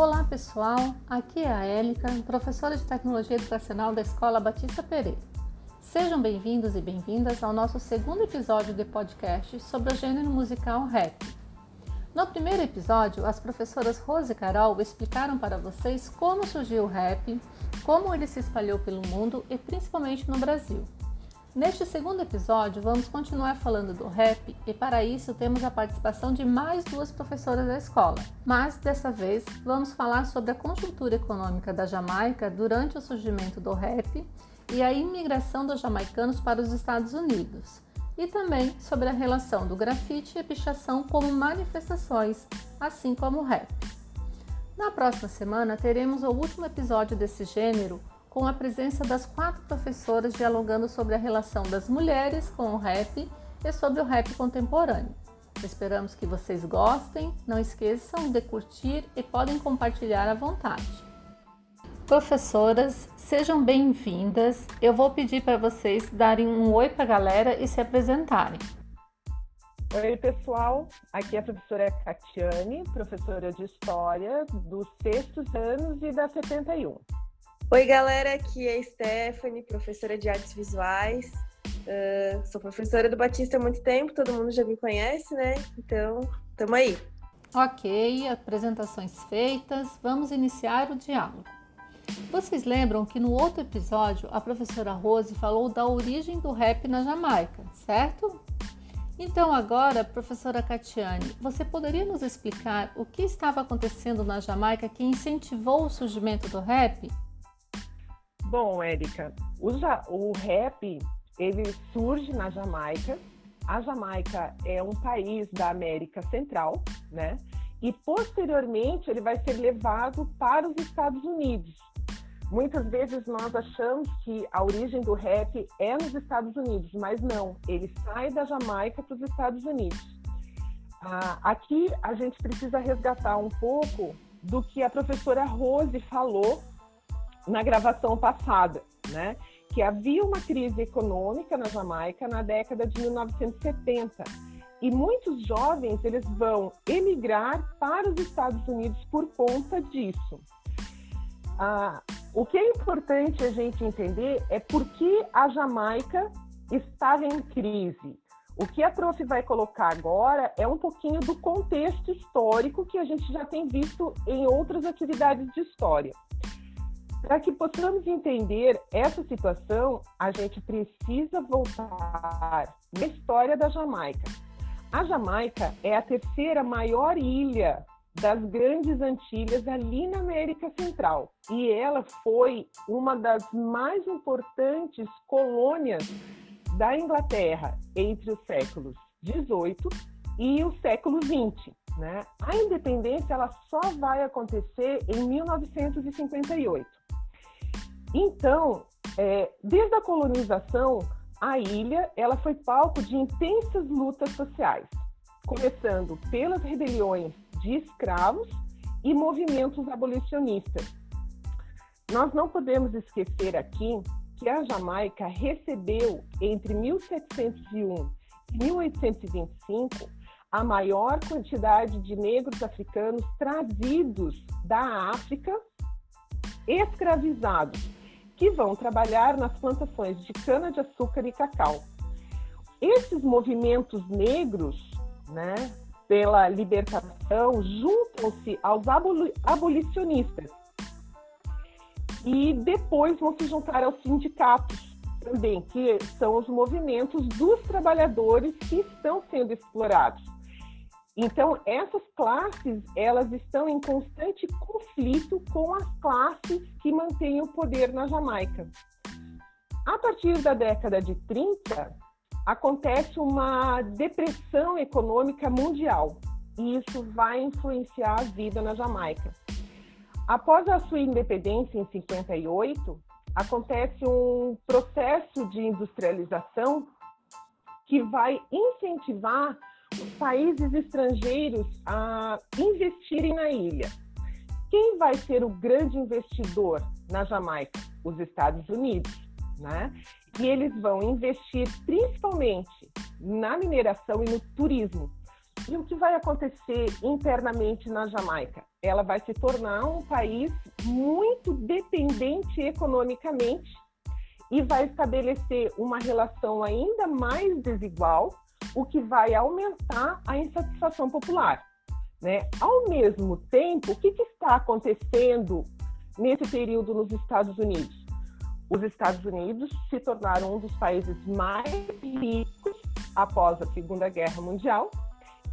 Olá pessoal, aqui é a Élica, professora de Tecnologia Educacional da Escola Batista Pereira. Sejam bem-vindos e bem-vindas ao nosso segundo episódio de podcast sobre o gênero musical rap. No primeiro episódio, as professoras Rose e Carol explicaram para vocês como surgiu o rap, como ele se espalhou pelo mundo e principalmente no Brasil. Neste segundo episódio, vamos continuar falando do rap e para isso temos a participação de mais duas professoras da escola. Mas dessa vez vamos falar sobre a conjuntura econômica da Jamaica durante o surgimento do rap e a imigração dos jamaicanos para os Estados Unidos, e também sobre a relação do grafite e pichação como manifestações, assim como o rap. Na próxima semana teremos o último episódio desse gênero com a presença das quatro professoras dialogando sobre a relação das mulheres com o rap e sobre o rap contemporâneo. Esperamos que vocês gostem, não esqueçam de curtir e podem compartilhar à vontade. Professoras, sejam bem-vindas. Eu vou pedir para vocês darem um oi para a galera e se apresentarem. Oi, pessoal. Aqui é a professora Catiane, professora de História dos sextos anos e da 71. Oi, galera, aqui é Stephanie, professora de artes visuais. Uh, sou professora do Batista há muito tempo, todo mundo já me conhece, né? Então, tamo aí. Ok, apresentações feitas, vamos iniciar o diálogo. Vocês lembram que no outro episódio a professora Rose falou da origem do rap na Jamaica, certo? Então, agora, professora Catiane, você poderia nos explicar o que estava acontecendo na Jamaica que incentivou o surgimento do rap? Bom, Érica, o, o rap ele surge na Jamaica. A Jamaica é um país da América Central, né? E posteriormente ele vai ser levado para os Estados Unidos. Muitas vezes nós achamos que a origem do rap é nos Estados Unidos, mas não, ele sai da Jamaica para os Estados Unidos. Ah, aqui a gente precisa resgatar um pouco do que a professora Rose falou na gravação passada, né? Que havia uma crise econômica na Jamaica na década de 1970 e muitos jovens eles vão emigrar para os Estados Unidos por conta disso. Ah, o que é importante a gente entender é por que a Jamaica estava em crise. O que a prof vai colocar agora é um pouquinho do contexto histórico que a gente já tem visto em outras atividades de história. Para que possamos entender essa situação, a gente precisa voltar na história da Jamaica. A Jamaica é a terceira maior ilha das Grandes Antilhas ali na América Central e ela foi uma das mais importantes colônias da Inglaterra entre os séculos 18 e o século 20. Né? A independência ela só vai acontecer em 1958. Então, é, desde a colonização, a ilha ela foi palco de intensas lutas sociais, começando pelas rebeliões de escravos e movimentos abolicionistas. Nós não podemos esquecer aqui que a Jamaica recebeu entre 1701 e 1825 a maior quantidade de negros africanos trazidos da África escravizados que vão trabalhar nas plantações de cana-de-açúcar e cacau. Esses movimentos negros, né, pela libertação, juntam-se aos abolicionistas e depois vão se juntar aos sindicatos também, que são os movimentos dos trabalhadores que estão sendo explorados. Então, essas classes, elas estão em constante conflito com as classes que mantêm o poder na Jamaica. A partir da década de 30, acontece uma depressão econômica mundial e isso vai influenciar a vida na Jamaica. Após a sua independência em 58, acontece um processo de industrialização que vai incentivar os países estrangeiros a investirem na ilha. Quem vai ser o grande investidor na Jamaica? Os Estados Unidos, né? E eles vão investir principalmente na mineração e no turismo. E o que vai acontecer internamente na Jamaica? Ela vai se tornar um país muito dependente economicamente e vai estabelecer uma relação ainda mais desigual, o que vai aumentar a insatisfação popular. Né? Ao mesmo tempo, o que, que está acontecendo nesse período nos Estados Unidos? Os Estados Unidos se tornaram um dos países mais ricos após a Segunda Guerra Mundial.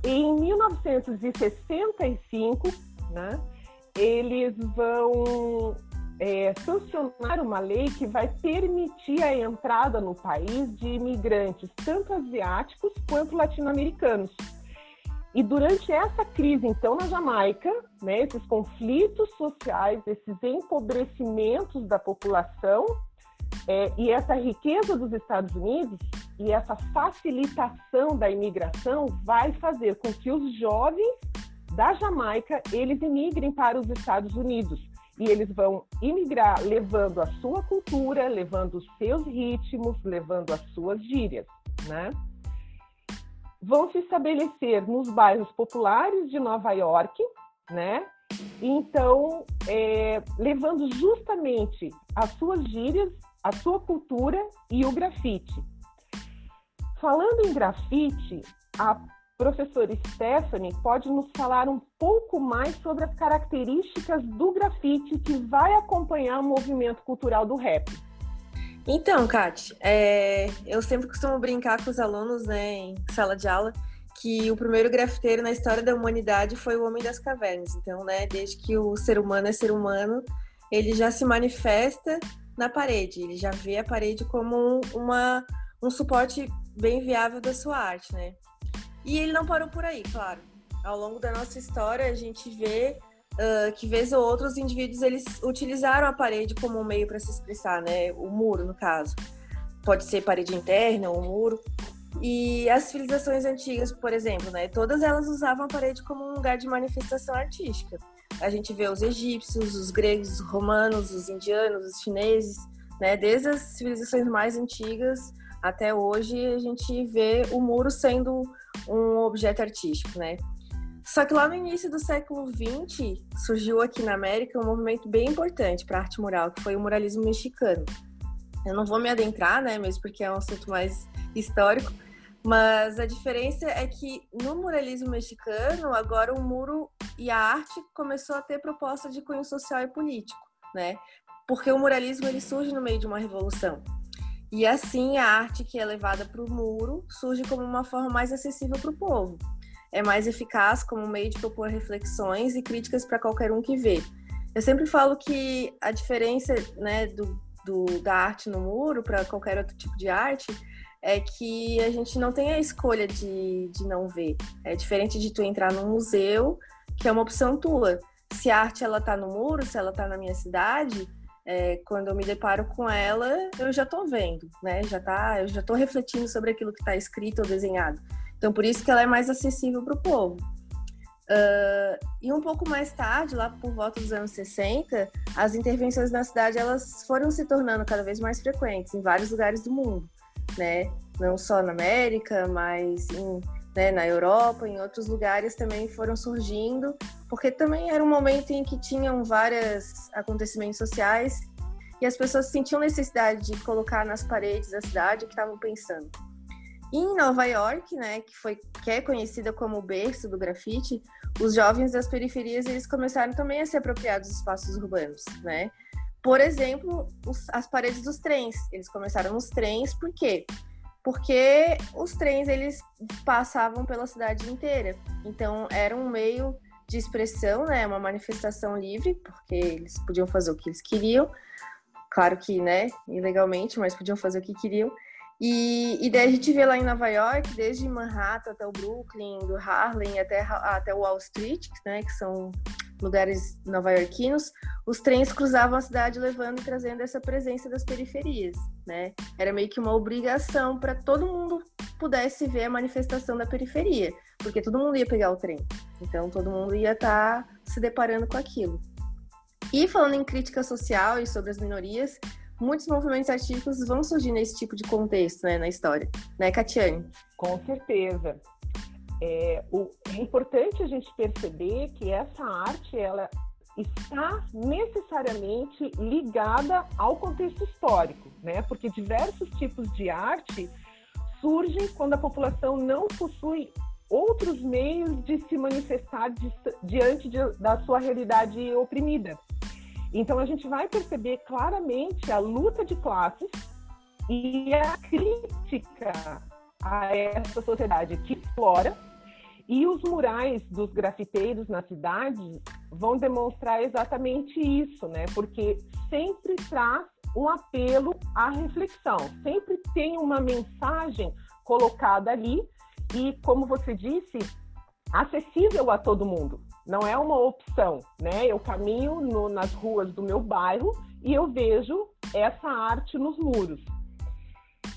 E em 1965, né, eles vão é, sancionar uma lei que vai permitir a entrada no país de imigrantes, tanto asiáticos quanto latino-americanos. E durante essa crise, então, na Jamaica, né, esses conflitos sociais, esses empobrecimentos da população é, e essa riqueza dos Estados Unidos e essa facilitação da imigração vai fazer com que os jovens da Jamaica eles imigrem para os Estados Unidos e eles vão imigrar levando a sua cultura, levando os seus ritmos, levando as suas gírias, né? Vão se estabelecer nos bairros populares de Nova York, né? Então, é, levando justamente as suas gírias, a sua cultura e o grafite. Falando em grafite, a professora Stephanie pode nos falar um pouco mais sobre as características do grafite que vai acompanhar o movimento cultural do rap. Então, Kate, é, eu sempre costumo brincar com os alunos né, em sala de aula que o primeiro grafiteiro na história da humanidade foi o Homem das Cavernas. Então, né, desde que o ser humano é ser humano, ele já se manifesta na parede, ele já vê a parede como uma, um suporte bem viável da sua arte, né? E ele não parou por aí, claro. Ao longo da nossa história, a gente vê uh, que, vez ou outra, os indivíduos eles utilizaram a parede como um meio para se expressar, né? O muro, no caso. Pode ser parede interna ou muro. E as civilizações antigas, por exemplo, né? Todas elas usavam a parede como um lugar de manifestação artística. A gente vê os egípcios, os gregos, os romanos, os indianos, os chineses, né? Desde as civilizações mais antigas até hoje, a gente vê o muro sendo um objeto artístico, né? Só que lá no início do século XX surgiu aqui na América um movimento bem importante para a arte mural, que foi o muralismo mexicano. Eu não vou me adentrar, né, mesmo porque é um assunto mais histórico, mas a diferença é que no muralismo mexicano, agora o muro e a arte começou a ter proposta de cunho social e político, né? Porque o muralismo ele surge no meio de uma revolução. E assim, a arte que é levada para o muro surge como uma forma mais acessível para o povo. É mais eficaz como meio de propor reflexões e críticas para qualquer um que vê. Eu sempre falo que a diferença né, do, do da arte no muro para qualquer outro tipo de arte é que a gente não tem a escolha de, de não ver. É diferente de tu entrar num museu, que é uma opção tua. Se a arte ela tá no muro, se ela tá na minha cidade, é, quando eu me deparo com ela, eu já estou vendo, né? Já tá, eu já estou refletindo sobre aquilo que está escrito ou desenhado. Então, por isso que ela é mais acessível para o povo. Uh, e um pouco mais tarde, lá por volta dos anos 60, as intervenções na cidade elas foram se tornando cada vez mais frequentes em vários lugares do mundo, né? Não só na América, mas em né, na Europa, em outros lugares também foram surgindo, porque também era um momento em que tinham vários acontecimentos sociais e as pessoas sentiam necessidade de colocar nas paredes da cidade o que estavam pensando. E em Nova York, né, que foi que é conhecida como o berço do grafite, os jovens das periferias eles começaram também a se apropriar dos espaços urbanos, né? Por exemplo, os, as paredes dos trens. Eles começaram nos trens, por quê? porque os trens eles passavam pela cidade inteira. Então era um meio de expressão, né, uma manifestação livre, porque eles podiam fazer o que eles queriam. Claro que, né, ilegalmente, mas podiam fazer o que queriam. E, e daí a gente vê lá em Nova York, desde Manhattan até o Brooklyn, do Harlem até, até Wall Street, né, que são lugares nova-iorquinos, os trens cruzavam a cidade levando e trazendo essa presença das periferias, né? Era meio que uma obrigação para todo mundo pudesse ver a manifestação da periferia, porque todo mundo ia pegar o trem. Então todo mundo ia estar tá se deparando com aquilo. E falando em crítica social e sobre as minorias, muitos movimentos artísticos vão surgir nesse tipo de contexto, né, na história, né, Catiane? Com certeza. É, o, é importante a gente perceber que essa arte ela está necessariamente ligada ao contexto histórico, né? Porque diversos tipos de arte surgem quando a população não possui outros meios de se manifestar di diante de, da sua realidade oprimida. Então a gente vai perceber claramente a luta de classes e a crítica a essa sociedade que explora. E os murais dos grafiteiros na cidade vão demonstrar exatamente isso, né? Porque sempre traz um apelo à reflexão, sempre tem uma mensagem colocada ali e, como você disse, acessível a todo mundo. Não é uma opção, né? Eu caminho no, nas ruas do meu bairro e eu vejo essa arte nos muros.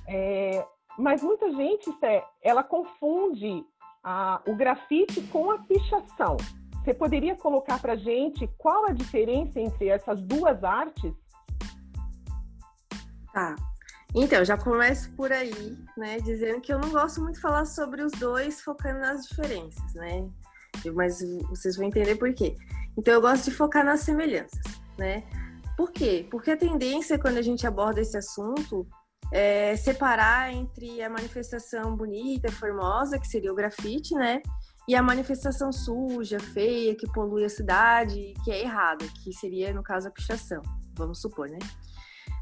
É, mas muita gente, Sé, ela confunde a, o grafite com a pichação. Você poderia colocar para gente qual a diferença entre essas duas artes? Tá. Então, já começo por aí, né, dizendo que eu não gosto muito de falar sobre os dois, focando nas diferenças, né? Mas vocês vão entender por quê. Então, eu gosto de focar nas semelhanças, né? Por quê? Porque a tendência, quando a gente aborda esse assunto, é separar entre a manifestação bonita, formosa, que seria o grafite, né? E a manifestação suja, feia, que polui a cidade, que é errada, que seria, no caso, a pichação, vamos supor, né?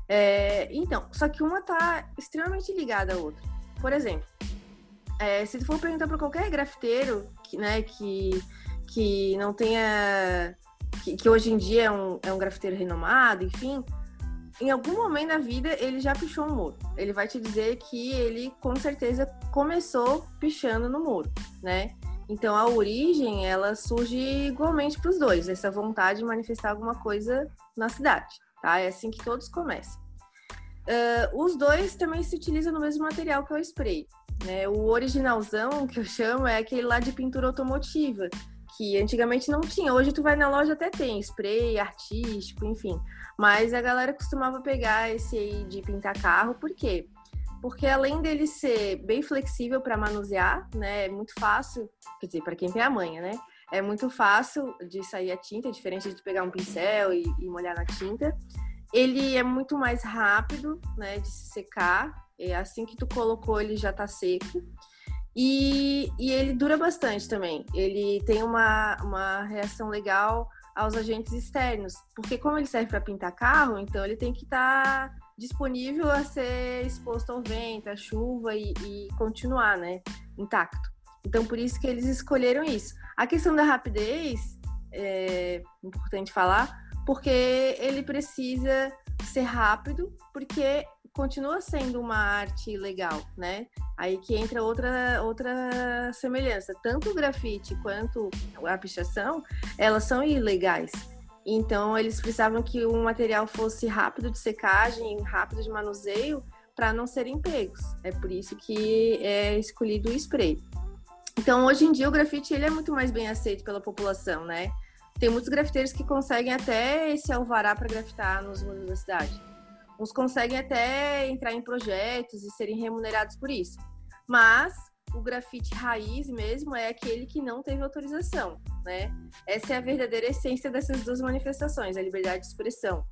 É, então, só que uma tá extremamente ligada à outra. Por exemplo, é, se for perguntar para qualquer grafiteiro que, né, que, que não tenha. Que, que, hoje em dia é um, é um grafiteiro renomado, enfim, em algum momento da vida ele já pichou um muro. Ele vai te dizer que ele com certeza começou pichando no muro, né? Então a origem ela surge igualmente para os dois, essa vontade de manifestar alguma coisa na cidade tá? É assim que todos começam. Uh, os dois também se utilizam no mesmo material que é o spray. Né? O originalzão, que eu chamo, é aquele lá de pintura automotiva, que antigamente não tinha. Hoje tu vai na loja até tem spray artístico, enfim. Mas a galera costumava pegar esse aí de pintar carro, por quê? Porque além dele ser bem flexível para manusear, né, é muito fácil, quer dizer, para quem tem a manha, né? É muito fácil de sair a tinta, diferente de pegar um pincel e, e molhar na tinta. Ele é muito mais rápido, né, de se secar. É assim que tu colocou, ele já tá seco. E, e ele dura bastante também. Ele tem uma, uma reação legal aos agentes externos, porque como ele serve para pintar carro, então ele tem que estar tá disponível a ser exposto ao vento, à chuva e, e continuar, né, intacto. Então por isso que eles escolheram isso. A questão da rapidez é importante falar, porque ele precisa ser rápido, porque continua sendo uma arte legal, né? Aí que entra outra, outra semelhança. Tanto o grafite quanto a pichação, elas são ilegais. Então, eles precisavam que o material fosse rápido de secagem, rápido de manuseio, para não serem pegos. É por isso que é escolhido o spray. Então, hoje em dia, o grafite ele é muito mais bem aceito pela população, né? Tem muitos grafiteiros que conseguem até esse alvará para grafitar nos muros da cidade. Uns conseguem até entrar em projetos e serem remunerados por isso. Mas o grafite raiz mesmo é aquele que não teve autorização, né? Essa é a verdadeira essência dessas duas manifestações, a liberdade de expressão.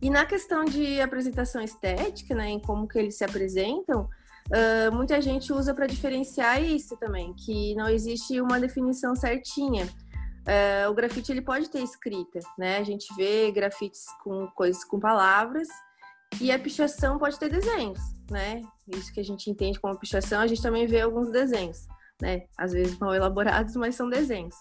E na questão de apresentação estética, né, em como que eles se apresentam, uh, muita gente usa para diferenciar isso também, que não existe uma definição certinha. Uh, o grafite ele pode ter escrita, né? A gente vê grafites com coisas com palavras e a pichação pode ter desenhos, né? Isso que a gente entende como pichação, a gente também vê alguns desenhos, né? Às vezes mal elaborados, mas são desenhos.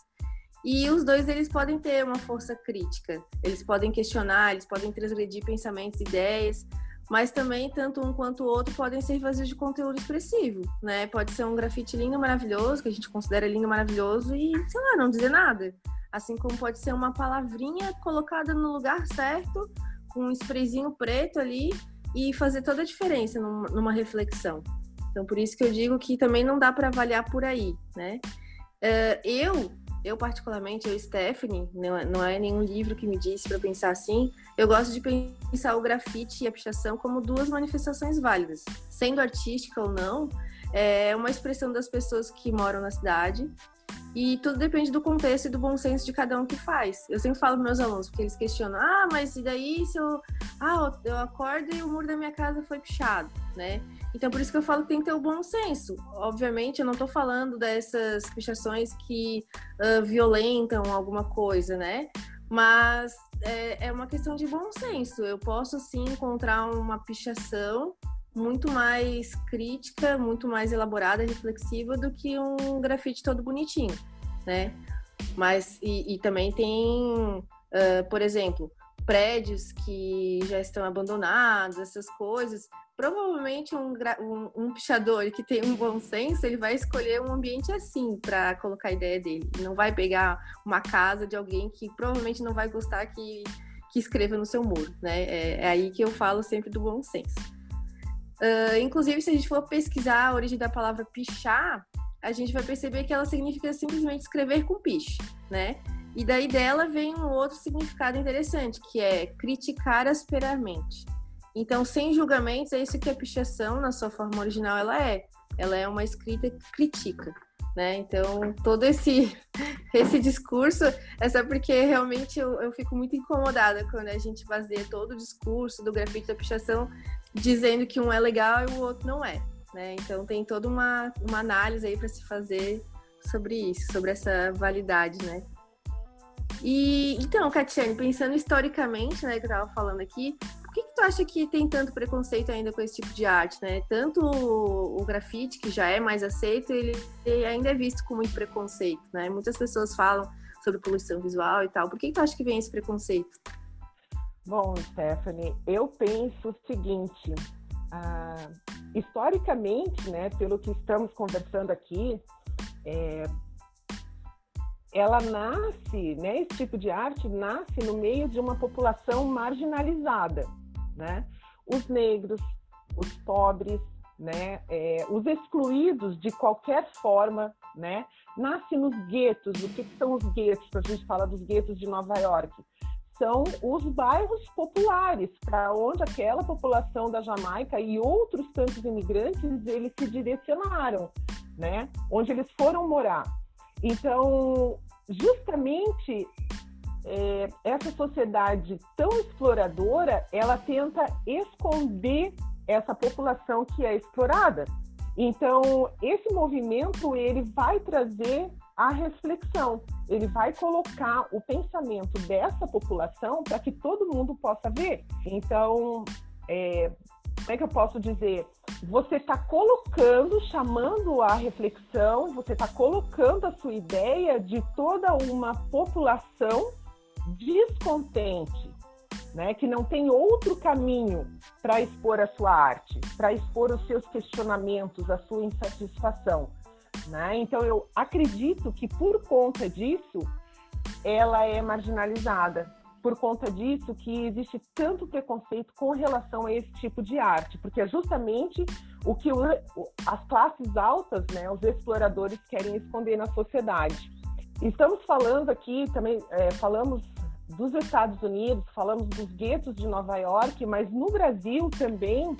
E os dois eles podem ter uma força crítica, eles podem questionar, eles podem transgredir pensamentos, ideias, mas também tanto um quanto o outro podem ser vazios de conteúdo expressivo, né? Pode ser um grafite lindo, maravilhoso, que a gente considera lindo, maravilhoso e, sei lá, não dizer nada. Assim como pode ser uma palavrinha colocada no lugar certo, com um sprayzinho preto ali e fazer toda a diferença numa reflexão. Então, por isso que eu digo que também não dá para avaliar por aí, né? Uh, eu eu particularmente, eu Stephanie, não é, não é nenhum livro que me disse para pensar assim, eu gosto de pensar o grafite e a pichação como duas manifestações válidas. Sendo artística ou não, é uma expressão das pessoas que moram na cidade. E tudo depende do contexto e do bom senso de cada um que faz. Eu sempre falo para meus alunos, porque eles questionam: ah, mas e daí se eu. Ah, eu acordo e o muro da minha casa foi pichado, né? Então, por isso que eu falo que tem que ter o bom senso. Obviamente, eu não estou falando dessas pichações que uh, violentam alguma coisa, né? Mas é, é uma questão de bom senso. Eu posso, sim, encontrar uma pichação muito mais crítica, muito mais elaborada, reflexiva do que um grafite todo bonitinho, né? Mas e, e também tem, uh, por exemplo, prédios que já estão abandonados, essas coisas. Provavelmente um, um, um, pichador que tem um bom senso, ele vai escolher um ambiente assim para colocar a ideia dele. Não vai pegar uma casa de alguém que provavelmente não vai gostar que, que escreva no seu muro, né? É, é aí que eu falo sempre do bom senso. Uh, inclusive, se a gente for pesquisar a origem da palavra pichar, a gente vai perceber que ela significa simplesmente escrever com piche, né? E daí dela vem um outro significado interessante, que é criticar asperamente. Então, sem julgamentos, é isso que a pichação, na sua forma original, ela é. Ela é uma escrita que critica, né? Então, todo esse, esse discurso é só porque realmente eu, eu fico muito incomodada quando a gente baseia todo o discurso do grafite da pichação dizendo que um é legal e o outro não é. Né? Então tem toda uma, uma análise aí para se fazer sobre isso, sobre essa validade, né? E então, Catiane, pensando historicamente, né, que eu estava falando aqui, que, que tu acha que tem tanto preconceito ainda com esse tipo de arte, né? Tanto o, o grafite, que já é mais aceito, ele, ele, ainda é visto com muito preconceito, né? Muitas pessoas falam sobre poluição visual e tal. Por que, que tu acha que vem esse preconceito? Bom, Stephanie, eu penso o seguinte: ah, historicamente, né, pelo que estamos conversando aqui, é, ela nasce, né, esse tipo de arte nasce no meio de uma população marginalizada, né? Os negros, os pobres, né, é, os excluídos de qualquer forma, né? Nasce nos guetos. O que, que são os guetos? A gente fala dos guetos de Nova York são os bairros populares, para onde aquela população da Jamaica e outros tantos imigrantes eles se direcionaram, né? Onde eles foram morar. Então, justamente é, essa sociedade tão exploradora, ela tenta esconder essa população que é explorada. Então, esse movimento ele vai trazer a reflexão. Ele vai colocar o pensamento dessa população para que todo mundo possa ver. Então, é, como é que eu posso dizer? Você está colocando, chamando a reflexão, você está colocando a sua ideia de toda uma população descontente, né? que não tem outro caminho para expor a sua arte, para expor os seus questionamentos, a sua insatisfação. Né? Então, eu acredito que por conta disso, ela é marginalizada. Por conta disso, que existe tanto preconceito com relação a esse tipo de arte, porque é justamente o que as classes altas, né, os exploradores, querem esconder na sociedade. Estamos falando aqui também, é, falamos dos Estados Unidos, falamos dos guetos de Nova York, mas no Brasil também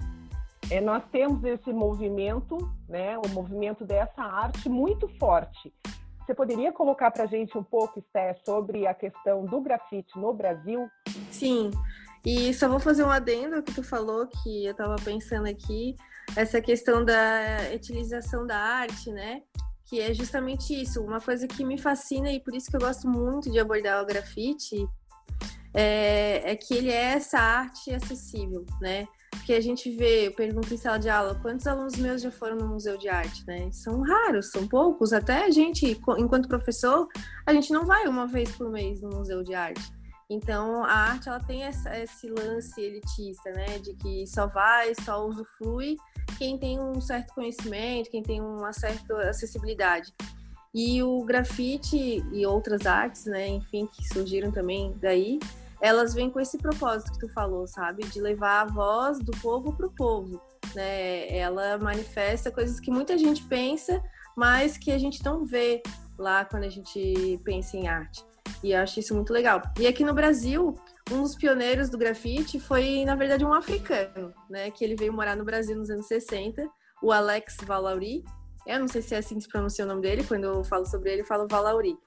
é, nós temos esse movimento, né, o movimento dessa arte muito forte. Você poderia colocar para a gente um pouco, Esté, sobre a questão do grafite no Brasil? Sim, e só vou fazer um adendo que tu falou, que eu estava pensando aqui, essa questão da utilização da arte, né? Que é justamente isso, uma coisa que me fascina e por isso que eu gosto muito de abordar o grafite, é, é que ele é essa arte acessível, né? Porque a gente vê, eu pergunto em sala de aula, quantos alunos meus já foram no museu de arte, né? São raros, são poucos. Até a gente, enquanto professor, a gente não vai uma vez por mês no museu de arte. Então, a arte, ela tem essa, esse lance elitista, né? De que só vai, só usufrui quem tem um certo conhecimento, quem tem uma certa acessibilidade. E o grafite e outras artes, né? Enfim, que surgiram também daí, elas vêm com esse propósito que tu falou, sabe? De levar a voz do povo para o povo. Né? Ela manifesta coisas que muita gente pensa, mas que a gente não vê lá quando a gente pensa em arte. E eu acho isso muito legal. E aqui no Brasil, um dos pioneiros do grafite foi, na verdade, um africano, né? Que ele veio morar no Brasil nos anos 60, o Alex Valauri. Eu não sei se é assim que se pronuncia o nome dele, quando eu falo sobre ele, eu falo Valauri.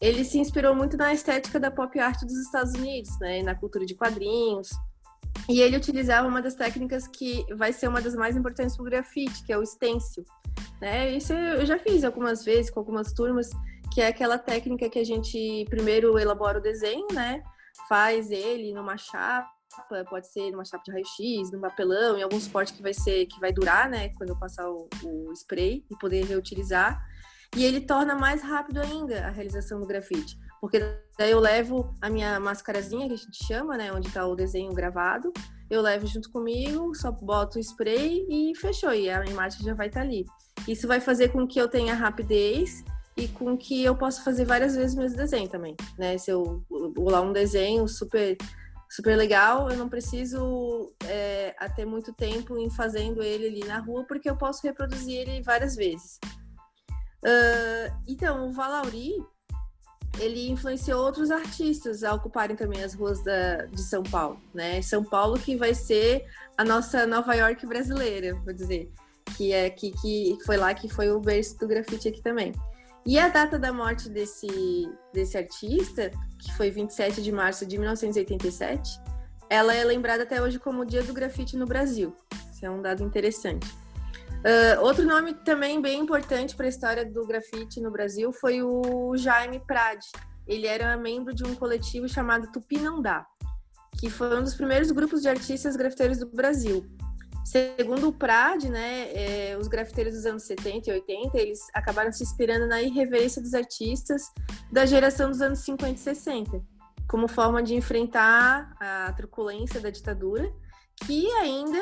Ele se inspirou muito na estética da pop art dos Estados Unidos, né, na cultura de quadrinhos. E ele utilizava uma das técnicas que vai ser uma das mais importantes para o grafite, que é o stencil. Né? Isso eu já fiz algumas vezes com algumas turmas, que é aquela técnica que a gente primeiro elabora o desenho, né? Faz ele numa chapa, pode ser numa chapa de raio-x, num papelão, em algum suporte que vai ser que vai durar, né? Quando eu passar o, o spray e poder reutilizar. E ele torna mais rápido ainda a realização do grafite. Porque daí eu levo a minha mascarazinha, que a gente chama, né? Onde está o desenho gravado. Eu levo junto comigo, só boto o spray e fechou. E a imagem já vai estar tá ali. Isso vai fazer com que eu tenha rapidez e com que eu possa fazer várias vezes o mesmo desenho também, né? Se eu lá um desenho super super legal, eu não preciso é, ter muito tempo em fazendo ele ali na rua, porque eu posso reproduzir ele várias vezes. Uh, então, o Valauri, ele influenciou outros artistas a ocuparem também as ruas da, de São Paulo, né? São Paulo que vai ser a nossa Nova York brasileira, vou dizer, que é que, que foi lá que foi o berço do grafite aqui também. E a data da morte desse, desse artista, que foi 27 de março de 1987, ela é lembrada até hoje como o Dia do Grafite no Brasil. Isso é um dado interessante. Uh, outro nome também bem importante para a história do grafite no Brasil foi o Jaime Prade. Ele era membro de um coletivo chamado Tupi Não Dá, que foi um dos primeiros grupos de artistas grafiteiros do Brasil. Segundo o Prade, né, é, os grafiteiros dos anos 70 e 80, eles acabaram se inspirando na irreverência dos artistas da geração dos anos 50 e 60, como forma de enfrentar a truculência da ditadura, que ainda,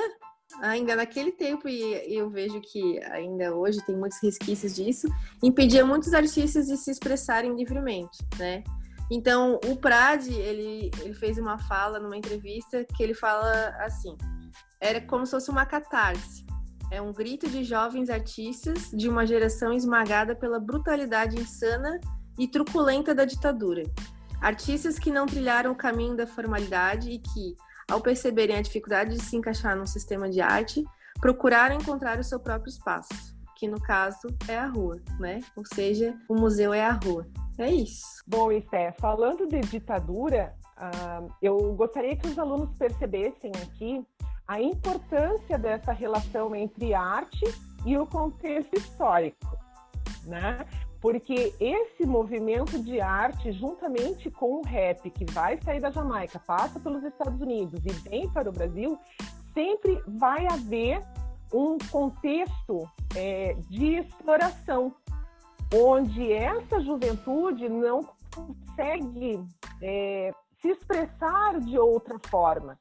ainda naquele tempo, e eu vejo que ainda hoje tem muitos resquícios disso, impedia muitos artistas de se expressarem livremente, né? Então, o Prade, ele, ele fez uma fala numa entrevista que ele fala assim era como se fosse uma catarse. É um grito de jovens artistas de uma geração esmagada pela brutalidade insana e truculenta da ditadura. Artistas que não trilharam o caminho da formalidade e que, ao perceberem a dificuldade de se encaixar num sistema de arte, procuraram encontrar o seu próprio espaço, que no caso é a rua, né? Ou seja, o museu é a rua. É isso. Bom, Esté, falando de ditadura, uh, eu gostaria que os alunos percebessem aqui a importância dessa relação entre arte e o contexto histórico, né? Porque esse movimento de arte, juntamente com o rap que vai sair da Jamaica, passa pelos Estados Unidos e vem para o Brasil, sempre vai haver um contexto é, de exploração, onde essa juventude não consegue é, se expressar de outra forma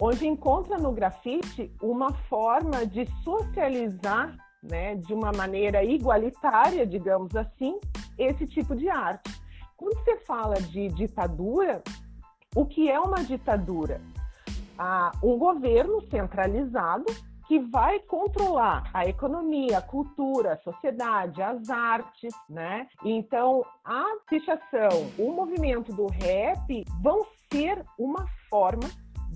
onde encontra no grafite uma forma de socializar, né, de uma maneira igualitária, digamos assim, esse tipo de arte. Quando você fala de ditadura, o que é uma ditadura? Ah, um governo centralizado que vai controlar a economia, a cultura, a sociedade, as artes, né? Então, a pichação, o movimento do rap vão ser uma forma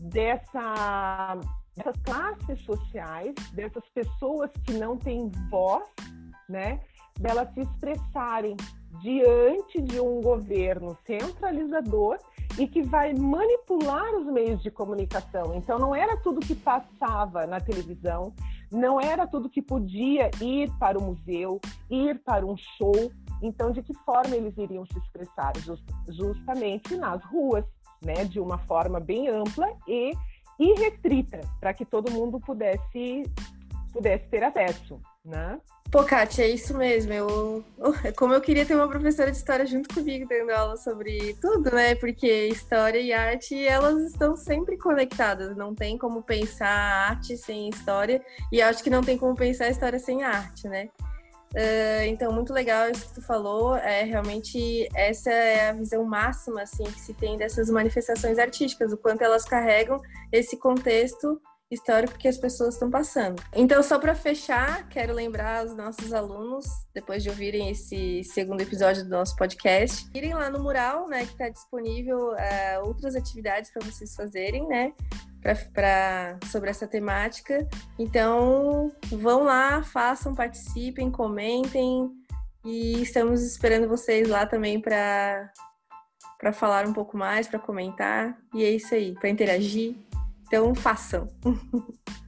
dessa, dessas classes sociais, dessas pessoas que não têm voz, né, delas se expressarem diante de um governo centralizador e que vai manipular os meios de comunicação. Então, não era tudo que passava na televisão, não era tudo que podia ir para o museu, ir para um show. Então, de que forma eles iriam se expressar? Just, justamente nas ruas, né, de uma forma bem ampla e irrestrita, para que todo mundo pudesse, pudesse ter acesso, né? Pô, Kátia, é isso mesmo. Eu, como eu queria ter uma professora de história junto comigo dando aula sobre tudo, né? Porque história e arte, elas estão sempre conectadas. Não tem como pensar arte sem história e acho que não tem como pensar história sem arte, né? Uh, então, muito legal isso que tu falou. É realmente essa é a visão máxima assim que se tem dessas manifestações artísticas, o quanto elas carregam esse contexto histórico que as pessoas estão passando. Então, só para fechar, quero lembrar os nossos alunos, depois de ouvirem esse segundo episódio do nosso podcast, irem lá no mural, né, que está disponível eh, outras atividades para vocês fazerem, né, pra, pra, sobre essa temática. Então, vão lá, façam, participem, comentem e estamos esperando vocês lá também para para falar um pouco mais, para comentar. E é isso aí, para interagir. Então, façam.